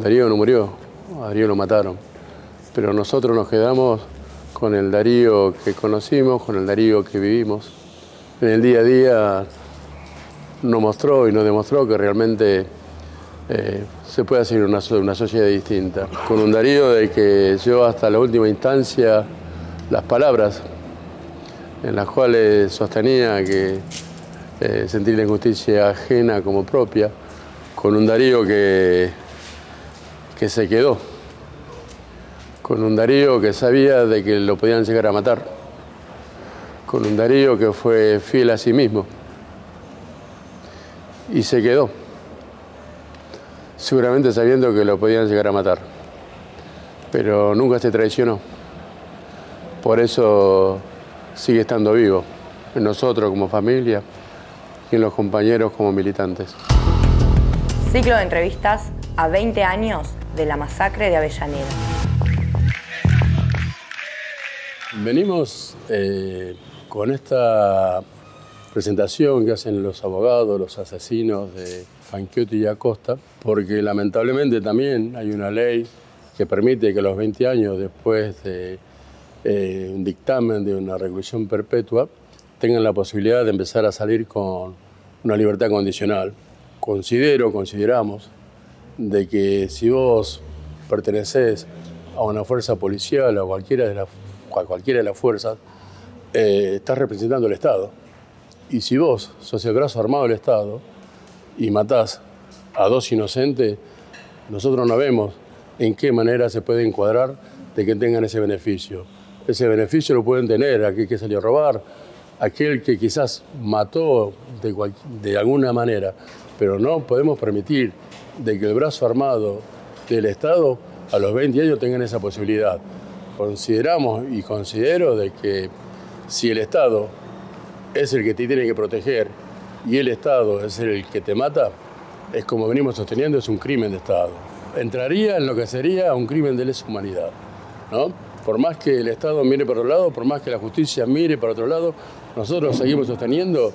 Darío no murió, a Darío lo mataron. Pero nosotros nos quedamos con el Darío que conocimos, con el Darío que vivimos. En el día a día nos mostró y nos demostró que realmente eh, se puede hacer una, una sociedad distinta. Con un Darío de que llegó hasta la última instancia las palabras en las cuales sostenía que eh, sentir la injusticia ajena como propia, con un Darío que, que se quedó, con un Darío que sabía de que lo podían llegar a matar, con un Darío que fue fiel a sí mismo y se quedó, seguramente sabiendo que lo podían llegar a matar, pero nunca se traicionó. Por eso sigue estando vivo, en nosotros como familia y en los compañeros como militantes. Ciclo de entrevistas a 20 años de la masacre de Avellaneda. Venimos eh, con esta presentación que hacen los abogados, los asesinos de Fanchiotti y Acosta, porque lamentablemente también hay una ley que permite que a los 20 años después de eh, un dictamen de una reclusión perpetua, tengan la posibilidad de empezar a salir con una libertad condicional. Considero, consideramos, de que si vos perteneces a una fuerza policial o a cualquiera de, las, cualquiera de las fuerzas, eh, estás representando al Estado. Y si vos sos el brazo armado del Estado y matás a dos inocentes, nosotros no vemos en qué manera se puede encuadrar de que tengan ese beneficio ese beneficio lo pueden tener aquel que salió a robar, aquel que quizás mató de, de alguna manera, pero no podemos permitir de que el brazo armado del Estado a los 20 años tengan esa posibilidad. Consideramos y considero de que si el Estado es el que te tiene que proteger y el Estado es el que te mata, es como venimos sosteniendo, es un crimen de Estado. Entraría en lo que sería un crimen de lesa humanidad, ¿no? por más que el Estado mire para otro lado, por más que la justicia mire para otro lado, nosotros seguimos sosteniendo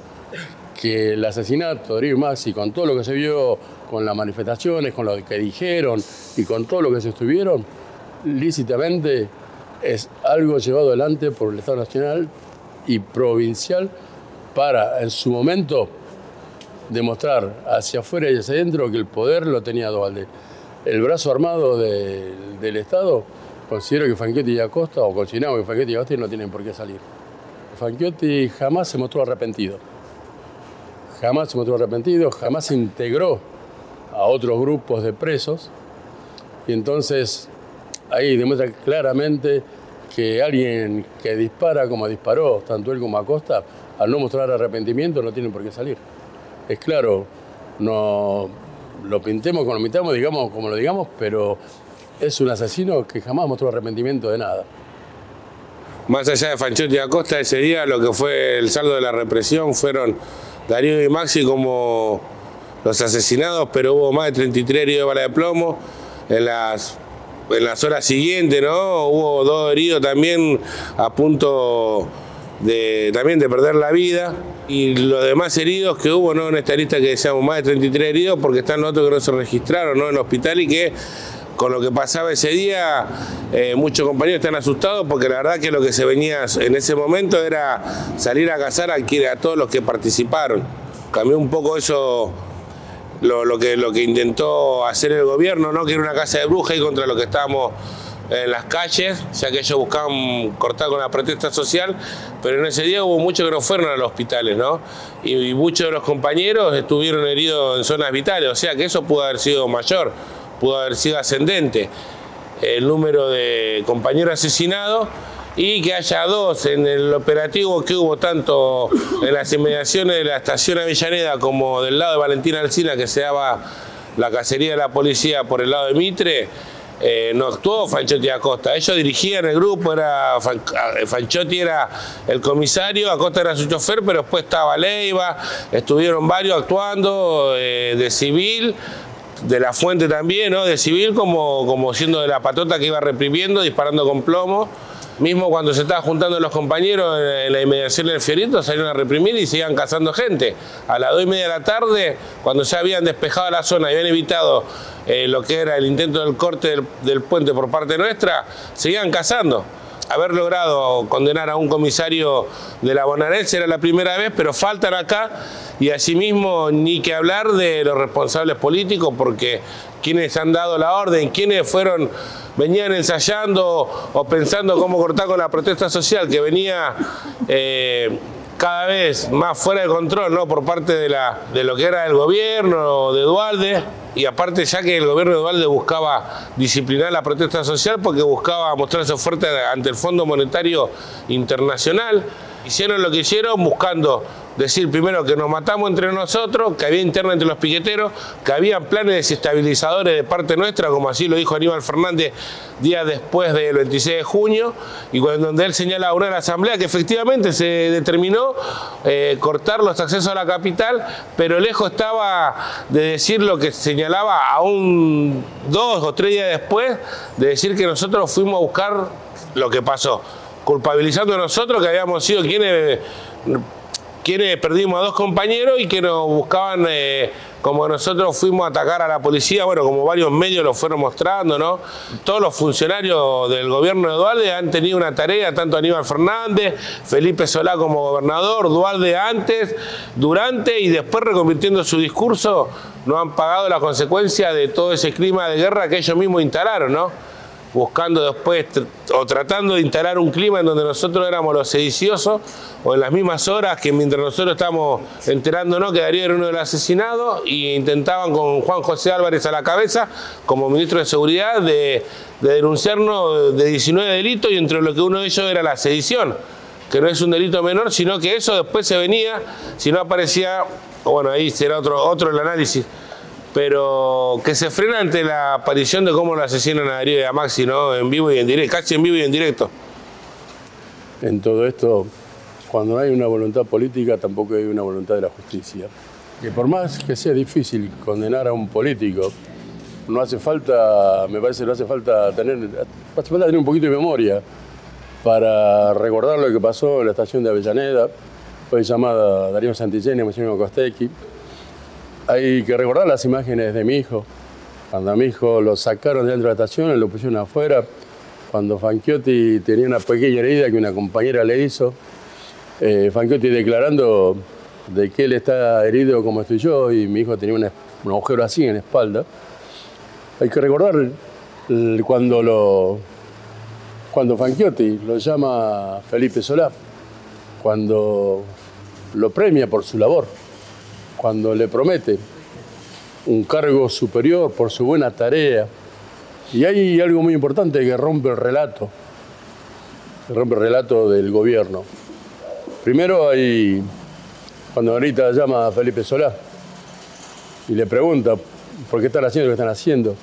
que el asesinato de Max y con todo lo que se vio, con las manifestaciones, con lo que dijeron y con todo lo que se estuvieron, lícitamente es algo llevado adelante por el Estado Nacional y provincial para en su momento demostrar hacia afuera y hacia adentro que el poder lo tenía Duvalde. El brazo armado del Estado Considero que Fanchiotti y Acosta, o consideramos que Fanchiotti y Acosta no tienen por qué salir. Fanchiotti jamás se mostró arrepentido. Jamás se mostró arrepentido, jamás integró a otros grupos de presos. Y entonces ahí demuestra claramente que alguien que dispara como disparó, tanto él como Acosta, al no mostrar arrepentimiento no tienen por qué salir. Es claro, no lo pintemos como lo pintamos, digamos como lo digamos, pero es un asesino que jamás mostró arrepentimiento de nada. Más allá de Fanchotti y Acosta, ese día lo que fue el saldo de la represión fueron Darío y Maxi como los asesinados, pero hubo más de 33 heridos de bala de plomo. En las, en las horas siguientes, ¿no? Hubo dos heridos también a punto de, también de perder la vida. Y los demás heridos que hubo, ¿no? En esta lista que decíamos más de 33 heridos, porque están los otros que no se registraron, ¿no? En el hospital y que con lo que pasaba ese día, eh, muchos compañeros están asustados porque la verdad que lo que se venía en ese momento era salir a cazar a, a todos los que participaron. Cambió un poco eso, lo, que, intentó hacer el gobierno, ¿no? que era una casa de brujas y contra lo que estábamos en las calles, ya que ellos buscaban cortar con la protesta social, pero en ese día hubo muchos que no fueron a los hospitales, ¿no? y muchos de los compañeros estuvieron heridos en zonas vitales, o sea que eso pudo haber sido mayor pudo haber sido ascendente el número de compañeros asesinados y que haya dos en el operativo que hubo tanto en las inmediaciones de la estación Avellaneda como del lado de Valentina Alcina que se daba la cacería de la policía por el lado de Mitre, eh, no actuó Fanchotti Acosta. Ellos dirigían el grupo, era eh, Fanchotti era el comisario, Acosta era su chofer, pero después estaba Leiva, estuvieron varios actuando eh, de civil de la fuente también, ¿no? De civil como, como siendo de la patota que iba reprimiendo, disparando con plomo. Mismo cuando se estaban juntando los compañeros en la inmediación del Fiorito, salieron a reprimir y seguían cazando gente. A las dos y media de la tarde, cuando ya habían despejado la zona y habían evitado eh, lo que era el intento del corte del, puente por parte nuestra, seguían cazando haber logrado condenar a un comisario de la bonaerense era la primera vez, pero faltan acá y asimismo ni que hablar de los responsables políticos porque quienes han dado la orden, quienes fueron venían ensayando o pensando cómo cortar con la protesta social que venía eh, cada vez más fuera de control ¿no? por parte de, la, de lo que era el gobierno de Dualde y aparte ya que el gobierno de Dualde buscaba disciplinar la protesta social porque buscaba mostrarse fuerte ante el Fondo Monetario Internacional, hicieron lo que hicieron buscando decir primero que nos matamos entre nosotros, que había interna entre los piqueteros, que había planes desestabilizadores de parte nuestra, como así lo dijo Aníbal Fernández días después del 26 de junio, y cuando donde él señala una la asamblea que efectivamente se determinó eh, cortar los accesos a la capital, pero lejos estaba de decir lo que señalaba aún dos o tres días después, de decir que nosotros fuimos a buscar lo que pasó, culpabilizando a nosotros que habíamos sido quienes quienes perdimos a dos compañeros y que nos buscaban, eh, como nosotros fuimos a atacar a la policía, bueno, como varios medios lo fueron mostrando, ¿no? Todos los funcionarios del gobierno de Dualde han tenido una tarea, tanto Aníbal Fernández, Felipe Solá como gobernador, Dualde antes, durante y después reconvirtiendo su discurso, no han pagado la consecuencia de todo ese clima de guerra que ellos mismos instalaron, ¿no? Buscando después o tratando de instalar un clima en donde nosotros éramos los sediciosos o en las mismas horas que mientras nosotros estábamos enterándonos que Darío era uno de los asesinados e intentaban con Juan José Álvarez a la cabeza como ministro de Seguridad de, denunciarnos de 19 delitos y entre lo que uno de ellos era la sedición que no es un delito menor, sino que eso después se venía, si no aparecía, bueno, ahí será otro, otro el análisis, pero que se frena ante la aparición de cómo lo asesinan a Darío y a Maxi, ¿no? En vivo y en directo, casi en vivo y en directo. En todo esto, cuando hay una voluntad política, tampoco hay una voluntad de la justicia. Que por más que sea difícil condenar a un político, no hace falta, me parece, no hace falta tener, hace falta tener un poquito de memoria para recordar lo que pasó en la estación de Avellaneda, hoy llamada Darío Santillán y Máximo Costecchi, hay que recordar las imágenes de mi hijo. Cuando a mi hijo lo sacaron dentro de la estación, lo pusieron afuera. Cuando Fanchiotti tenía una pequeña herida que una compañera le hizo. Eh, Fanchiotti declarando de que él está herido como estoy yo y mi hijo tenía un agujero así en la espalda. Hay que recordar cuando lo cuando Fanchiotti lo llama Felipe Solá, cuando lo premia por su labor cuando le promete un cargo superior por su buena tarea. Y hay algo muy importante que rompe el relato, que rompe el relato del gobierno. Primero hay, cuando ahorita llama a Felipe Solá y le pregunta por qué están haciendo lo que están haciendo.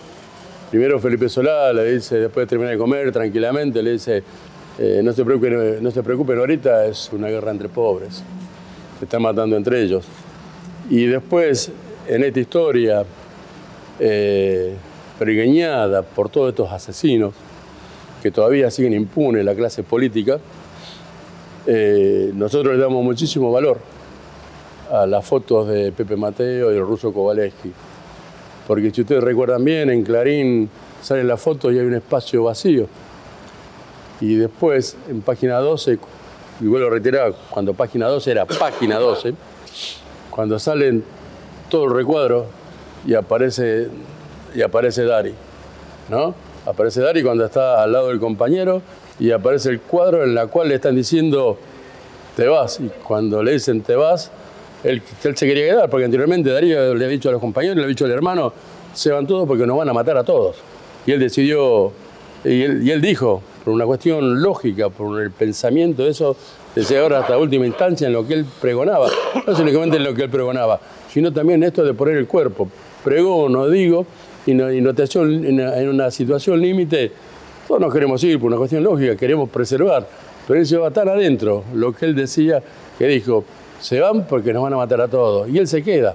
Primero Felipe Solá le dice, después de terminar de comer tranquilamente, le dice, eh, no, se preocupen, no se preocupen, ahorita es una guerra entre pobres, se están matando entre ellos. Y después, en esta historia eh, por todos estos asesinos que todavía siguen impunes la clase política, eh, nosotros le damos muchísimo valor a las fotos de Pepe Mateo y del ruso Kowaleski. Porque si ustedes recuerdan bien, en Clarín salen las fotos y hay un espacio vacío. Y después, en página 12, y vuelvo a cuando página 12 era página 12, cuando salen todo el recuadro y aparece, y aparece Dari, ¿no? Aparece Dari cuando está al lado del compañero y aparece el cuadro en el cual le están diciendo te vas. Y cuando le dicen te vas, él, él se quería quedar, porque anteriormente Darío le había dicho a los compañeros, le había dicho al hermano, se van todos porque nos van a matar a todos. Y él decidió, y él, y él dijo, por una cuestión lógica, por el pensamiento de eso, de ahora hasta última instancia en lo que él pregonaba. No únicamente en lo que él pregonaba, sino también esto de poner el cuerpo. Pregono, digo, y notación en una situación límite, todos nos queremos ir por una cuestión lógica, queremos preservar, pero él se va tan adentro, lo que él decía, que dijo, se van porque nos van a matar a todos, y él se queda.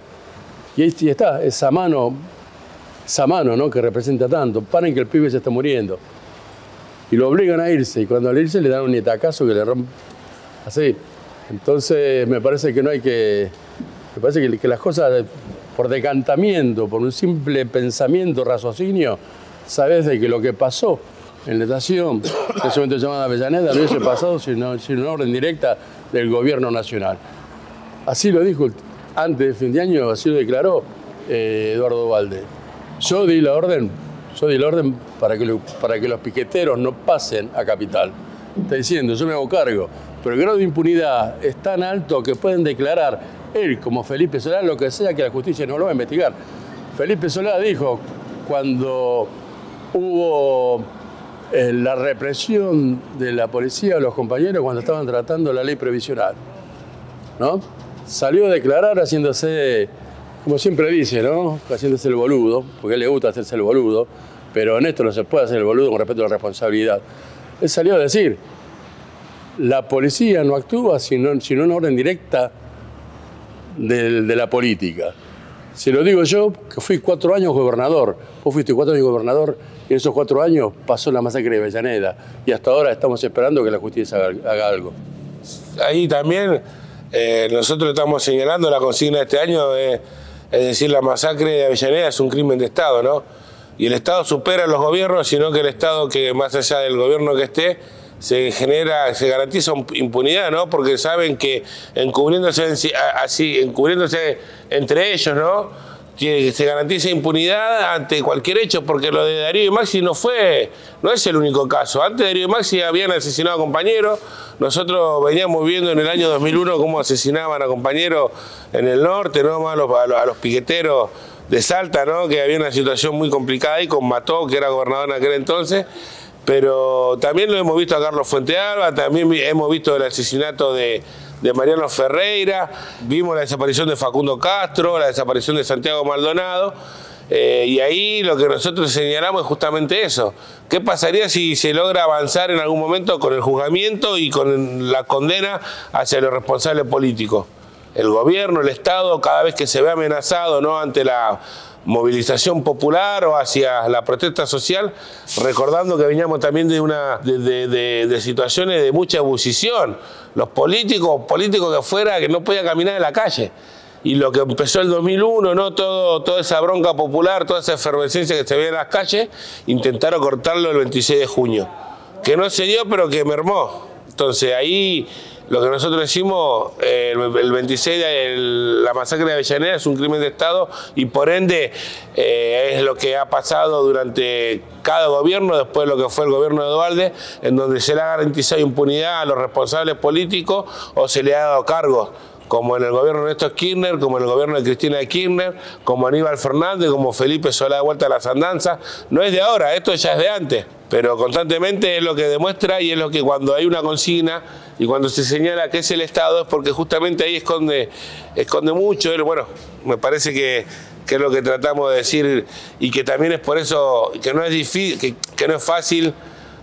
Y ahí está, esa mano, esa mano ¿no? que representa tanto, paren que el pibe se está muriendo. y lo obligan a irse. Y cuando al irse le dan un nietacazo que le rompe así. Entonces me parece que no hay que. Me parece que, las cosas por decantamiento, por un simple pensamiento, raciocinio, sabes de que lo que pasó en la estación, en ese momento llamada Avellaneda, no hubiese pasado sin, sin una orden directa del gobierno nacional. Así lo dijo antes de fin de año, así lo declaró eh, Eduardo Valde. Yo di la orden, yo di la orden para que, para que los piqueteros no pasen a Capital. Está diciendo, yo me hago cargo, pero el grado de impunidad es tan alto que pueden declarar él como Felipe Solá lo que sea que la justicia no lo va a investigar. Felipe Solá dijo cuando hubo eh, la represión de la policía a los compañeros cuando estaban tratando la ley previsional, ¿no? Salió a declarar haciéndose, como siempre dice, ¿no? Haciéndose el boludo, porque a él le gusta hacerse el boludo, pero en esto no se puede hacer el boludo con respecto a la responsabilidad. Él salió a decir, la policía no actúa sino, sino en orden directa de, la política. Se lo digo yo, que fui cuatro años gobernador. Vos fuiste cuatro años gobernador y en esos cuatro años pasó la masacre de Avellaneda. Y hasta ahora estamos esperando que la justicia haga, algo. Ahí también eh, nosotros estamos señalando la consigna de este año, es decir, la masacre de Avellaneda es un crimen de Estado, ¿no? Y el Estado supera a los gobiernos, sino que el Estado, que más allá del gobierno que esté, se genera, se garantiza impunidad, ¿no? Porque saben que encubriéndose así, encubriéndose entre ellos, ¿no? se garantiza impunidad ante cualquier hecho, porque lo de Darío y Maxi no fue, no es el único caso. Antes de Darío y Maxi habían asesinado a compañeros, nosotros veníamos viendo en el año 2001 cómo asesinaban a compañeros en el norte, ¿no? a, los, a los piqueteros de Salta, ¿no? que había una situación muy complicada ahí con Mató, que era gobernador en aquel entonces pero también lo hemos visto a Carlos Fuentealba, también hemos visto el asesinato de, Mariano Ferreira, vimos la desaparición de Facundo Castro, la desaparición de Santiago Maldonado, eh, y ahí lo que nosotros señalamos es justamente eso. ¿Qué pasaría si se logra avanzar en algún momento con el juzgamiento y con la condena hacia los responsables políticos? El gobierno, el Estado, cada vez que se ve amenazado ¿no? ante la movilización popular o hacia la protesta social, recordando que veníamos también de una de, situaciones de mucha ebullición. Los políticos, políticos que afuera que no podían caminar en la calle. Y lo que empezó el 2001, ¿no? Todo, toda esa bronca popular, toda esa efervescencia que se ve en las calles, intentaron cortarlo el 26 de junio. Que no se dio, pero que mermó. Entonces ahí lo que nosotros decimos, el 26, de, la masacre de Avellaneda es un crimen de Estado y por ende eh, es lo que ha pasado durante cada gobierno, después de lo que fue el gobierno de Dualde, en donde se le ha garantizado impunidad a los responsables políticos o se le ha dado cargos como en el gobierno de Néstor Kirchner, como en el gobierno de Cristina Kirchner, como Aníbal Fernández, como Felipe Solá de vuelta a las andanzas. No es de ahora, esto ya es de antes, pero constantemente es lo que demuestra y es lo que cuando hay una consigna y cuando se señala que es el Estado es porque justamente ahí esconde, esconde mucho. Bueno, me parece que, es lo que tratamos de decir y que también es por eso que no es difícil, que, no es fácil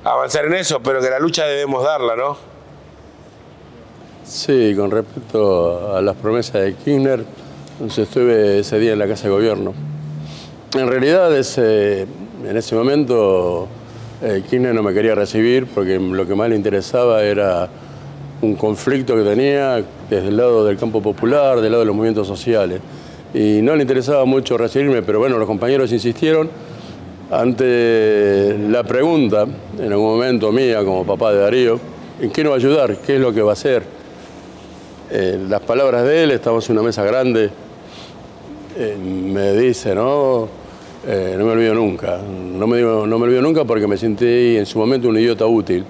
avanzar en eso, pero que la lucha debemos darla, ¿no? Sí, con respecto a las promesas de Kirchner, estuve ese día en la Casa de Gobierno. En realidad, ese, en ese momento, eh, Kirchner no me quería recibir porque lo que más le interesaba era un conflicto que tenía desde el lado del campo popular, del lado de los movimientos sociales. Y no le interesaba mucho recibirme, pero bueno, los compañeros insistieron. Ante la pregunta, en algún momento mía como papá de Darío, ¿en qué nos va a ayudar? ¿Qué es lo que va a hacer? Eh, las palabras de él, estamos en una mesa grande, eh, me dice, no, eh, no me olvido nunca. No me, digo, no me olvido nunca porque me sentí en su momento un idiota útil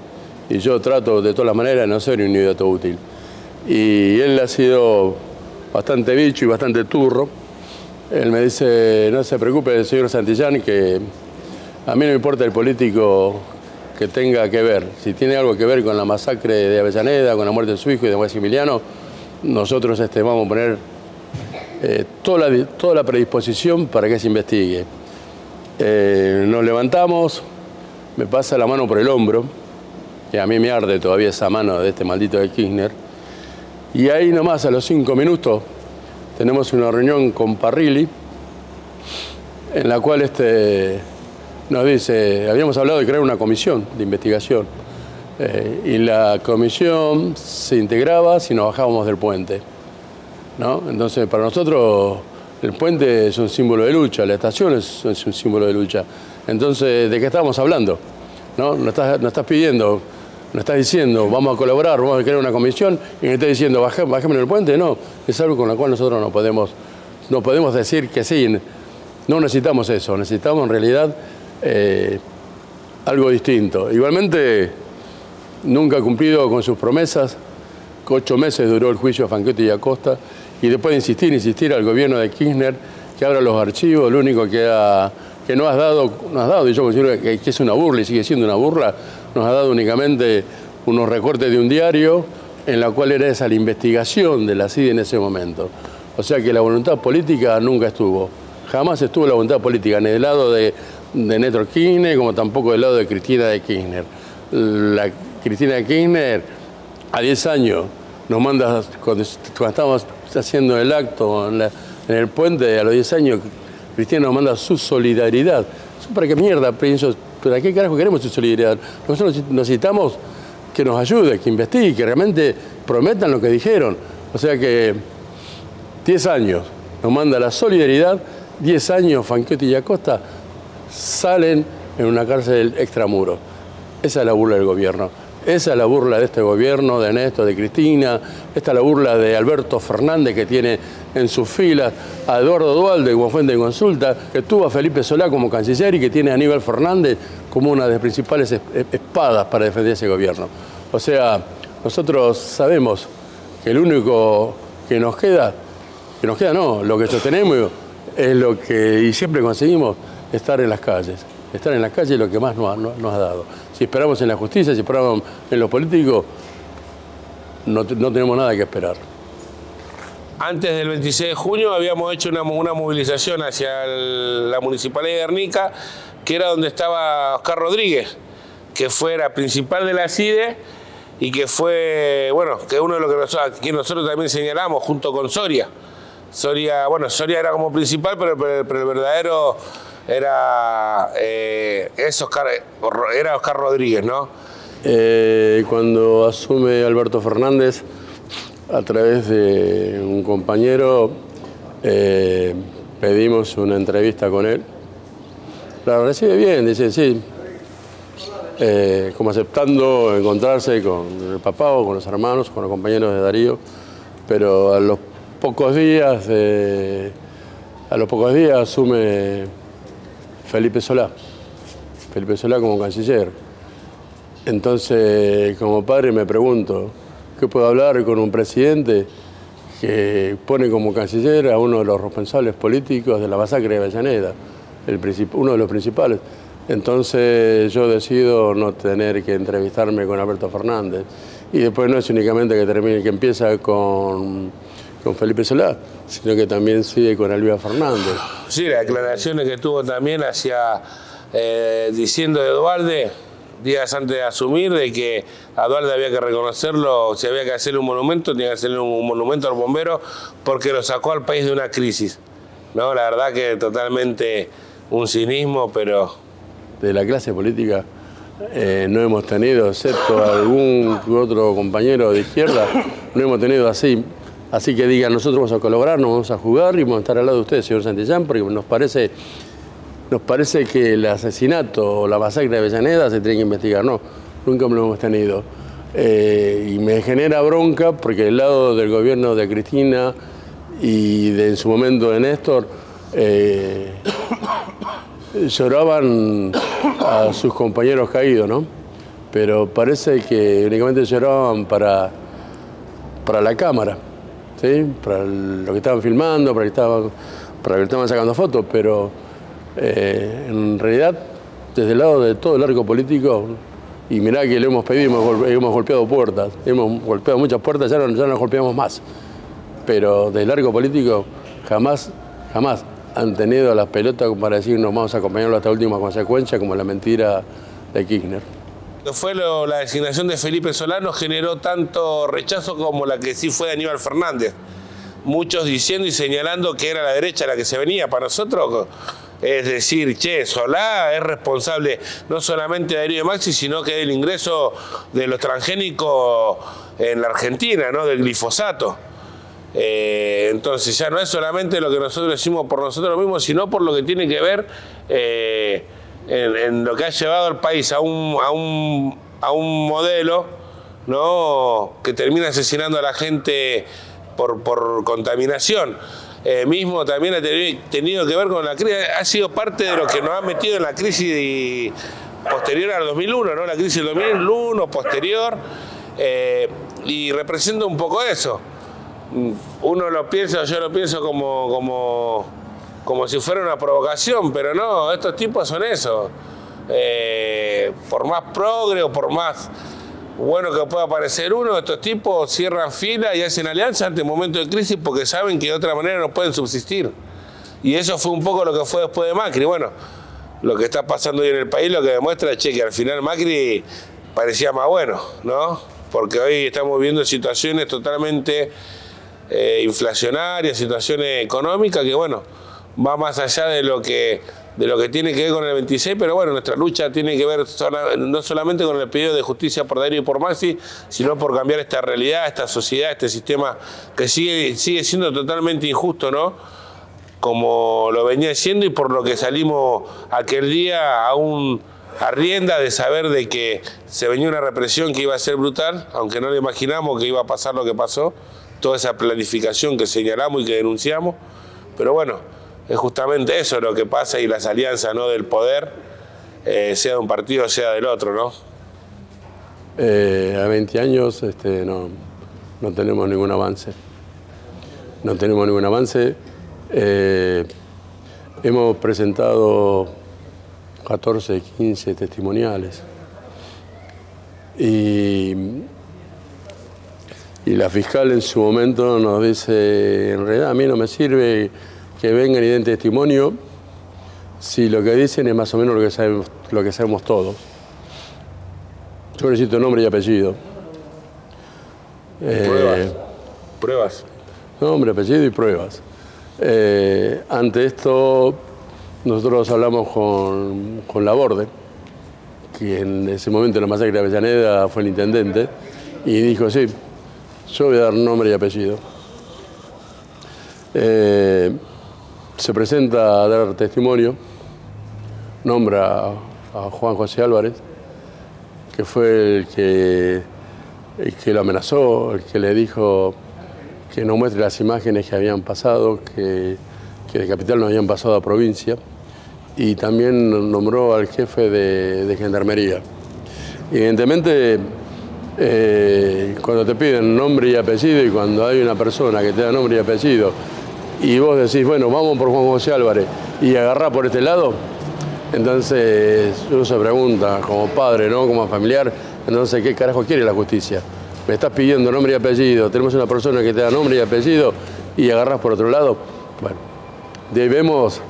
y yo trato de todas las maneras de no ser un idiota útil. Y él ha sido bastante bicho y bastante turro. Él me dice, no se preocupe, señor Santillán, que a mí no me importa el político que tenga que ver. Si tiene algo que ver con la masacre de Avellaneda, con la muerte de su hijo y de Maximiliano, nosotros este, vamos a poner eh, toda, la, toda la predisposición para que se investigue. Eh, nos levantamos, me pasa la mano por el hombro, que a mí me arde todavía esa mano de este maldito de Kirchner. Y ahí nomás, a los cinco minutos, tenemos una reunión con Parrilli, en la cual este, nos dice, habíamos hablado de crear una comisión de investigación eh, y la comisión se integraba si nos bajábamos del puente. ¿no? Entonces, para nosotros el puente es un símbolo de lucha, la estación es, un símbolo de lucha. Entonces, ¿de qué estamos hablando? ¿No? Nos estás, estás pidiendo, nos estás diciendo, vamos a colaborar, vamos a crear una comisión, y me estás diciendo, bajemos en el puente, no, es algo con lo cual nosotros no podemos, no podemos decir que sí, no necesitamos eso, necesitamos en realidad eh, algo distinto. Igualmente, nunca ha cumplido con sus promesas, ocho meses duró el juicio a Fanquetti y Acosta, y después de insistir, insistir al gobierno de Kirchner que abra los archivos, lo único que, que no has dado, no has dado, y yo considero que, es una burla y sigue siendo una burla, nos ha dado únicamente unos recortes de un diario en la cual era esa la investigación de la CID en ese momento. O sea que la voluntad política nunca estuvo. Jamás estuvo la voluntad política, ni del lado de, de Néstor Kirchner, como tampoco del lado de Cristina de Kirchner. Cristina Kirchner, a 10 años, nos manda, cuando, estábamos haciendo el acto en, el puente, a los 10 años, Cristina nos manda su solidaridad. ¿Para qué mierda pienso? ¿Para qué carajo queremos su solidaridad? Nosotros necesitamos que nos ayude, que investigue, que realmente prometan lo que dijeron. O sea que 10 años nos manda la solidaridad, 10 años Fanquetti y Acosta salen en una cárcel extramuro. Esa es la burla del gobierno. Esa es la burla de este gobierno, de Néstor, de Cristina, esta es la burla de Alberto Fernández que tiene en sus filas a Eduardo Dualde como fuente de consulta, que tuvo a Felipe Solá como canciller y que tiene a Aníbal Fernández como una de las principales espadas para defender ese gobierno. O sea, nosotros sabemos que el único que nos queda, que nos queda no, lo que sostenemos es lo que y siempre conseguimos estar en las calles. Estar en las calles es lo que más nos ha dado si esperamos en la justicia, si esperamos en los políticos, no, tenemos nada que esperar. Antes del 26 de junio habíamos hecho una, movilización hacia la Municipalidad de Guernica, que era donde estaba Oscar Rodríguez, que fuera principal de la CIDE y que fue, bueno, que uno de los que nosotros, que nosotros también señalamos junto con Soria. Soria, bueno, Soria era como principal, pero el verdadero era, eh, Oscar, era Oscar Rodríguez, ¿no? Eh, cuando asume Alberto Fernández, a través de un compañero, eh, pedimos una entrevista con él. La recibe bien, dice sí, como aceptando encontrarse con el papá o con los hermanos, con los compañeros de Darío, pero a los pocos días, a los pocos días asume Felipe Solá. Felipe Solá como canciller. Entonces, como padre me pregunto, ¿qué puedo hablar con un presidente que pone como canciller a uno de los responsables políticos de la masacre de Avellaneda, el uno de los principales? Entonces yo decido no tener que entrevistarme con Alberto Fernández. Y después no es únicamente que termine, que empieza con con Felipe Solá, sino que también sigue con Alvia Fernández. Sí, las declaraciones que tuvo también hacia, eh, diciendo de Dualde, días antes de asumir, de que a Dualde había que reconocerlo, si había que hacerle un monumento, tenía que hacerle un monumento al bombero, porque lo sacó al país de una crisis. No, la verdad que totalmente un cinismo, pero... De la clase política eh, no hemos tenido, excepto algún otro compañero de izquierda, no hemos tenido así Así que digan, nosotros vamos a colaborar, nos vamos a jugar y vamos a estar al lado de usted, señor Santillán, porque nos parece, nos parece que el asesinato o la masacre de Avellaneda se tiene que investigar. No, nunca lo hemos tenido. Eh, y me genera bronca porque el lado del gobierno de Cristina y de, en su momento de Néstor eh, lloraban a sus compañeros caídos, ¿no? Pero parece que únicamente lloraban para, para la cámara para lo que estaban filmando, para, que estaban, para que estaban sacando fotos, pero eh, en realidad, desde el lado de todo el arco político, y mirá que le hemos pedido, hemos, golpeado puertas, hemos golpeado muchas puertas, ya no, ya no golpeamos más. Pero del arco político jamás, jamás han tenido las pelotas para decirnos vamos a acompañarlo hasta última consecuencia, como la mentira de Kirchner fue la designación de Felipe Solano generó tanto rechazo como la que sí fue de Aníbal Fernández. Muchos diciendo y señalando que era la derecha la que se venía. Para nosotros es decir, che, Solá es responsable no solamente de Darío Maxi, sino que del ingreso de los transgénicos en la Argentina, ¿no? Del glifosato. Eh, entonces ya no es solamente lo que nosotros decimos por nosotros mismos, sino por lo que tiene que ver eh, en, lo que ha llevado al país a un, a un, a un modelo ¿no? que termina asesinando a la gente por, por contaminación. Eh, mismo también ha tenido que ver con la crisis, ha sido parte de lo que nos ha metido en la crisis posterior al 2001, ¿no? la crisis del 2001, posterior, eh, y representa un poco eso. Uno lo piensa, yo lo pienso como, como, como si fuera una provocación, pero no, estos tipos son eso. Eh, por más progre o por más bueno que pueda aparecer uno, estos tipos cierran fila y hacen alianza ante un momento de crisis porque saben que de otra manera no pueden subsistir. Y eso fue un poco lo que fue después de Macri. Bueno, lo que está pasando hoy en el país lo que demuestra es que al final Macri parecía más bueno, ¿no? Porque hoy estamos viendo situaciones totalmente eh, inflacionarias, situaciones económicas que, bueno, va más allá de lo que de lo que tiene que ver con el 26, pero bueno, nuestra lucha tiene que ver no solamente con el pedido de justicia por Darío y por Maxi, sino por cambiar esta realidad, esta sociedad, este sistema que sigue, sigue siendo totalmente injusto, ¿no? Como lo venía siendo y por lo que salimos aquel día aún a rienda de saber de que se venía una represión que iba a ser brutal, aunque no le imaginamos que iba a pasar lo que pasó, toda esa planificación que señalamos y que denunciamos, pero bueno, es justamente eso lo que pasa y las alianzas ¿no? del poder, eh, sea de un partido, sea del otro, ¿no? Eh, a 20 años este, no, no, tenemos ningún avance. No tenemos ningún avance. Eh, hemos presentado 14, 15 testimoniales. Y, y la fiscal en su momento nos dice, en realidad a mí no me sirve que vengan y den testimonio si lo que dicen es más o menos lo que sabemos, lo que sabemos todos. Yo necesito nombre y apellido. pruebas. Eh, pruebas. Nombre, apellido y pruebas. Eh, ante esto, nosotros hablamos con, con Laborde, que en ese momento en la masacre de Avellaneda fue el intendente, y dijo, sí, yo voy a dar nombre y apellido. Eh, se presenta a dar testimonio, nombra a Juan José Álvarez, que fue el que, que lo amenazó, el que le dijo que no muestre las imágenes que habían pasado, que, de capital no habían pasado a provincia, y también nombró al jefe de, Gendarmería. Evidentemente, eh, cuando te piden nombre y apellido y cuando hay una persona que te da nombre y apellido y vos decís, bueno, vamos por Juan José Álvarez y agarrá por este lado, entonces uno se pregunta, como padre, ¿no? como familiar, entonces, ¿qué carajo quiere la justicia? Me estás pidiendo nombre y apellido, tenemos una persona que te da nombre y apellido y agarrás por otro lado. Bueno, de ahí vemos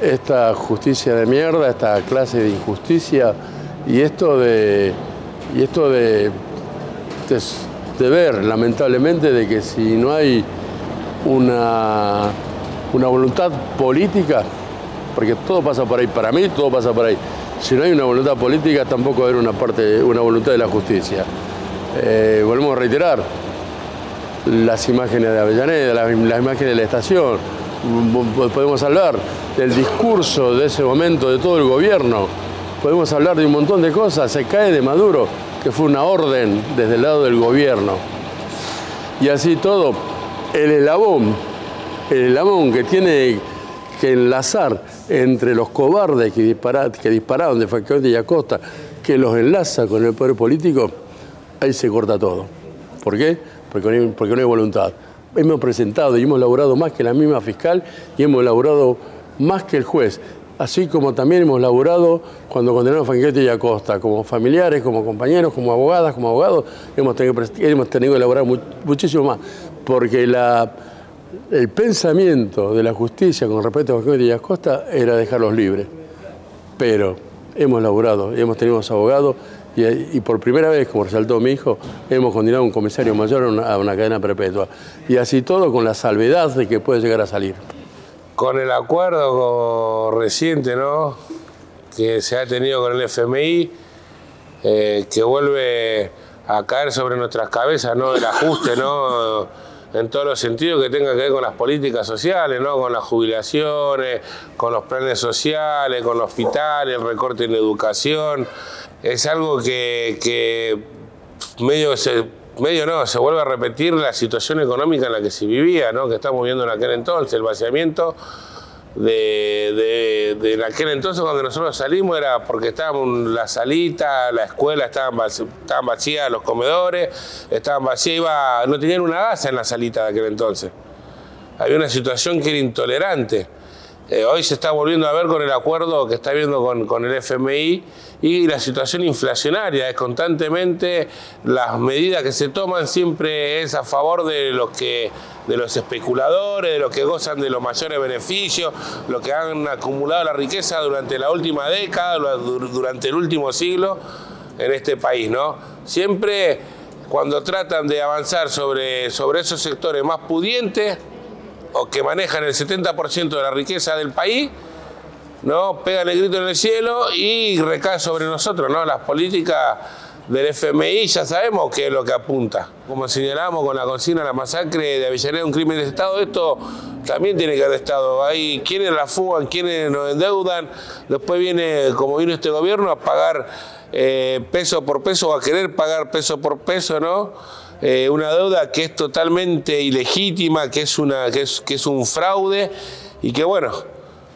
esta justicia de mierda, esta clase de injusticia y esto de, y esto de, de ver, lamentablemente, de que si no hay una, una voluntad política, porque todo pasa por ahí, para mí todo pasa por ahí. Si no hay una voluntad política, tampoco hay una parte, una voluntad de la justicia. Eh, volvemos a reiterar las imágenes de Avellaneda, las, imágenes de la estación. Podemos hablar del discurso de ese momento de todo el gobierno. Podemos hablar de un montón de cosas. Se cae de Maduro, que fue una orden desde el lado del gobierno. Y así todo, el eslabón, el que tiene que enlazar entre los cobardes que, dispararon de Falcón y Acosta, que los enlaza con el poder político, ahí se corta todo. ¿Por qué? Porque no hay, porque no hay voluntad. Hemos presentado y hemos elaborado más que la misma fiscal y hemos elaborado más que el juez así como también hemos laborado cuando condenamos a Fanquete y Acosta, como familiares, como compañeros, como abogadas, como abogados, hemos tenido, hemos tenido que elaborar muchísimo más, porque el pensamiento de la justicia con respecto a Fanquete y Acosta era dejarlos libres, pero hemos laborado, hemos tenido abogados y, por primera vez, como resaltó mi hijo, hemos condenado a un comisario mayor a una cadena perpetua. Y así todo con la salvedad de que puede llegar a salir. con el acuerdo reciente ¿no? que se ha tenido con el FMI, eh, que vuelve a caer sobre nuestras cabezas, ¿no? El ajuste, ¿no? En todos los sentidos que tenga que ver con las políticas sociales, ¿no? Con las jubilaciones, con los planes sociales, con los hospitales, el recorte en educación. Es algo que, medio se, medio no, se vuelve a repetir la situación económica en la que se vivía, ¿no? que estamos viendo en aquel entonces, el vaciamiento de, de, aquel entonces cuando nosotros salimos era porque estábamos la salita, la escuela estaban, estaban vacías, los comedores estaban vacías, iba, no tenían una gasa en la salita de aquel entonces. Había una situación que era intolerante. Eh, hoy se está volviendo a ver con el acuerdo que está con, con, el FMI y la situación inflacionaria. Es constantemente las medidas que se toman siempre es a favor de los que de los especuladores, de los que gozan de los mayores beneficios, los que han acumulado la riqueza durante la última década, durante el último siglo en este país, ¿no? Siempre cuando tratan de avanzar sobre, sobre esos sectores más pudientes, o que manejan el 70% de la riqueza del país, ¿no? pegan el grito en el cielo y recae sobre nosotros. ¿no? Las políticas del FMI ya sabemos qué es lo que apunta. Como señalamos con la consigna la masacre de Avellaneda, un crimen de Estado, esto también tiene que haber estado. Hay quienes la fugan, quienes nos endeudan, después viene, como vino este gobierno, a pagar eh, peso por peso o a querer pagar peso por peso, ¿no? Eh, una deuda que es totalmente ilegítima, que es, una, que es, que es un fraude y que, bueno,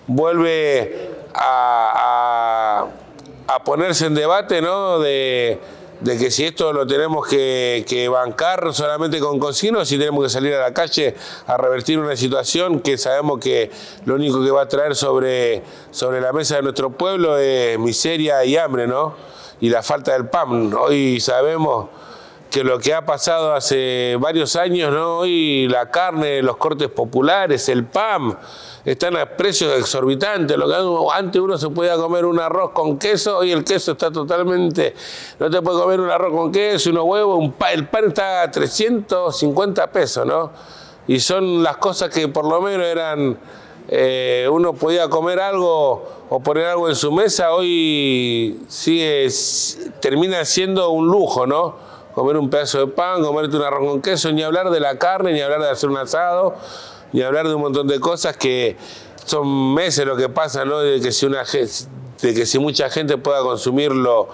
vuelve a, ponerse en debate, ¿no? De, que si esto lo tenemos que, bancar solamente con consignos, si tenemos que salir a la calle a revertir una situación que sabemos que lo único que va a traer sobre, sobre la mesa de nuestro pueblo es miseria y hambre, ¿no? Y la falta del pan. Hoy sabemos que lo que ha pasado hace varios años, ¿no? Hoy la carne, los cortes populares, el PAM, están a precios exorbitantes. Antes uno se podía comer un arroz con queso, hoy el queso está totalmente. No te puedes comer un arroz con queso, unos huevos, un el pan está a 350 pesos, ¿no? Y son las cosas que por lo menos eran. Eh, uno podía comer algo o poner algo en su mesa, hoy sigue, termina siendo un lujo, ¿no? Comer un pedazo de pan, comerte un arroz con queso, ni hablar de la carne, ni hablar de hacer un asado, ni hablar de un montón de cosas que son meses lo que pasa, ¿no? De que si, una, de que si mucha gente pueda consumir lo,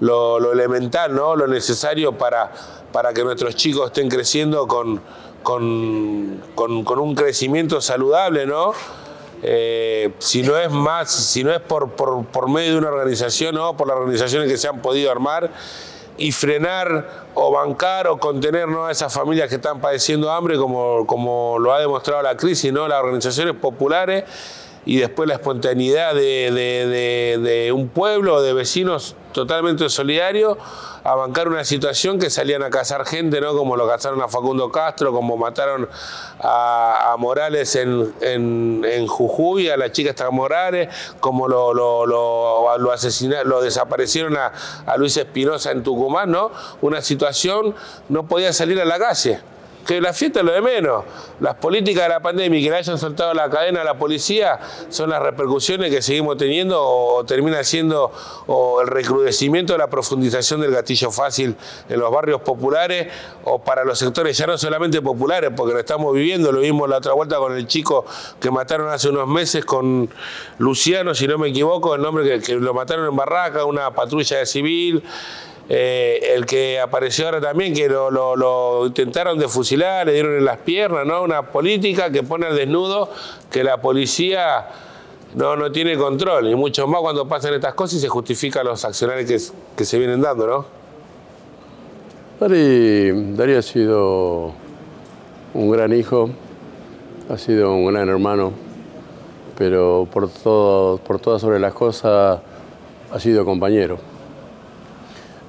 lo, elemental, ¿no? Lo necesario para, para que nuestros chicos estén creciendo con, con, con, un crecimiento saludable, ¿no? Eh, si no es más, si no es por, por, por medio de una organización, ¿no? por las organizaciones que se han podido armar, y frenar o bancar o contener a esas familias que están padeciendo hambre, como, como lo ha demostrado la crisis, ¿no? las organizaciones populares y después la espontaneidad de, de un pueblo, de vecinos totalmente solidarios a bancar una situación que salían a cazar gente, ¿no? Como lo cazaron a Facundo Castro, como mataron a, Morales en, en, Jujuy, a la chica esta Morales, como lo, lo, lo, lo asesinaron, lo desaparecieron a, a Luis Espinosa en Tucumán, ¿no? Una situación, no podía salir a la calle que la fiesta es lo de menos. Las políticas de la pandemia y que le hayan soltado la cadena a la policía son las repercusiones que seguimos teniendo o, termina siendo o el recrudecimiento de la profundización del gatillo fácil en los barrios populares o para los sectores ya no solamente populares, porque lo estamos viviendo, lo vimos la otra vuelta con el chico que mataron hace unos meses con Luciano, si no me equivoco, el nombre que, que lo mataron en Barraca, una patrulla de civil. Eh, el que apareció ahora también, que lo, intentaron de fusilar, le dieron en las piernas, ¿no? Una política que pone al desnudo que la policía no, no tiene control, y mucho más cuando pasan estas cosas y se justifican los accionarios que, se vienen dando, ¿no? Dari, ha sido un gran hijo, ha sido un gran hermano, pero por, todo, por todas sobre las cosas ha sido compañero.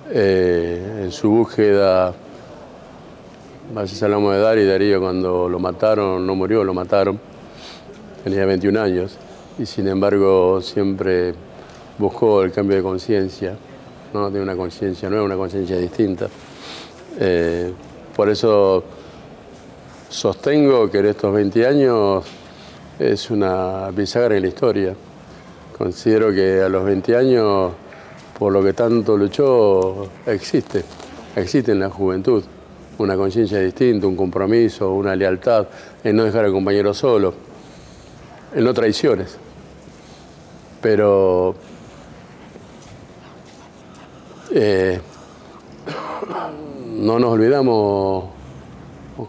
Eh, en su búsqueda, a veces hablamos de Darío, Darío cuando lo mataron, no murió, lo mataron, tenía 21 años y sin embargo siempre buscó el cambio de conciencia, ¿no? de una conciencia nueva, una conciencia distinta. Eh, por eso sostengo que en estos 20 años es una bisagra en la historia. Considero que a los 20 años, por lo que tanto luchó, existe, existe en la juventud una conciencia distinta, un compromiso, una lealtad, en no dejar al compañero solo, en no traiciones. Pero eh, no nos olvidamos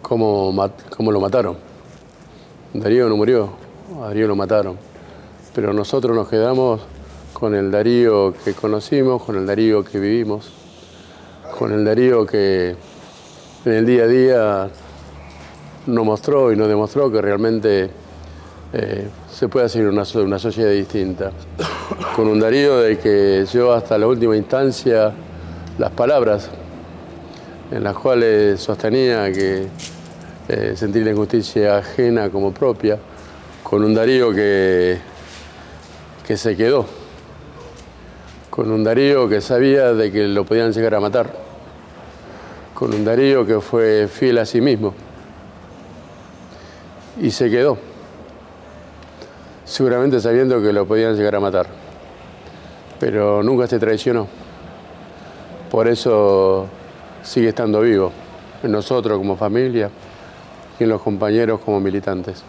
cómo, cómo lo mataron. Darío no murió, a Darío lo mataron. Pero nosotros nos quedamos con el Darío que conocimos, con el Darío que vivimos, con el Darío que en el día a día nos mostró y nos demostró que realmente eh, se puede hacer una, sociedad distinta. Con un Darío de que yo hasta la última instancia las palabras en las cuales sostenía que eh, sentir la injusticia ajena como propia, con un Darío que, que se quedó, con un Darío que sabía de que lo podían llegar a matar. Con un Darío que fue fiel a sí mismo. Y se quedó, seguramente sabiendo que lo podían llegar a matar, pero nunca se traicionó. Por eso sigue estando vivo, en nosotros como familia y en los compañeros como militantes.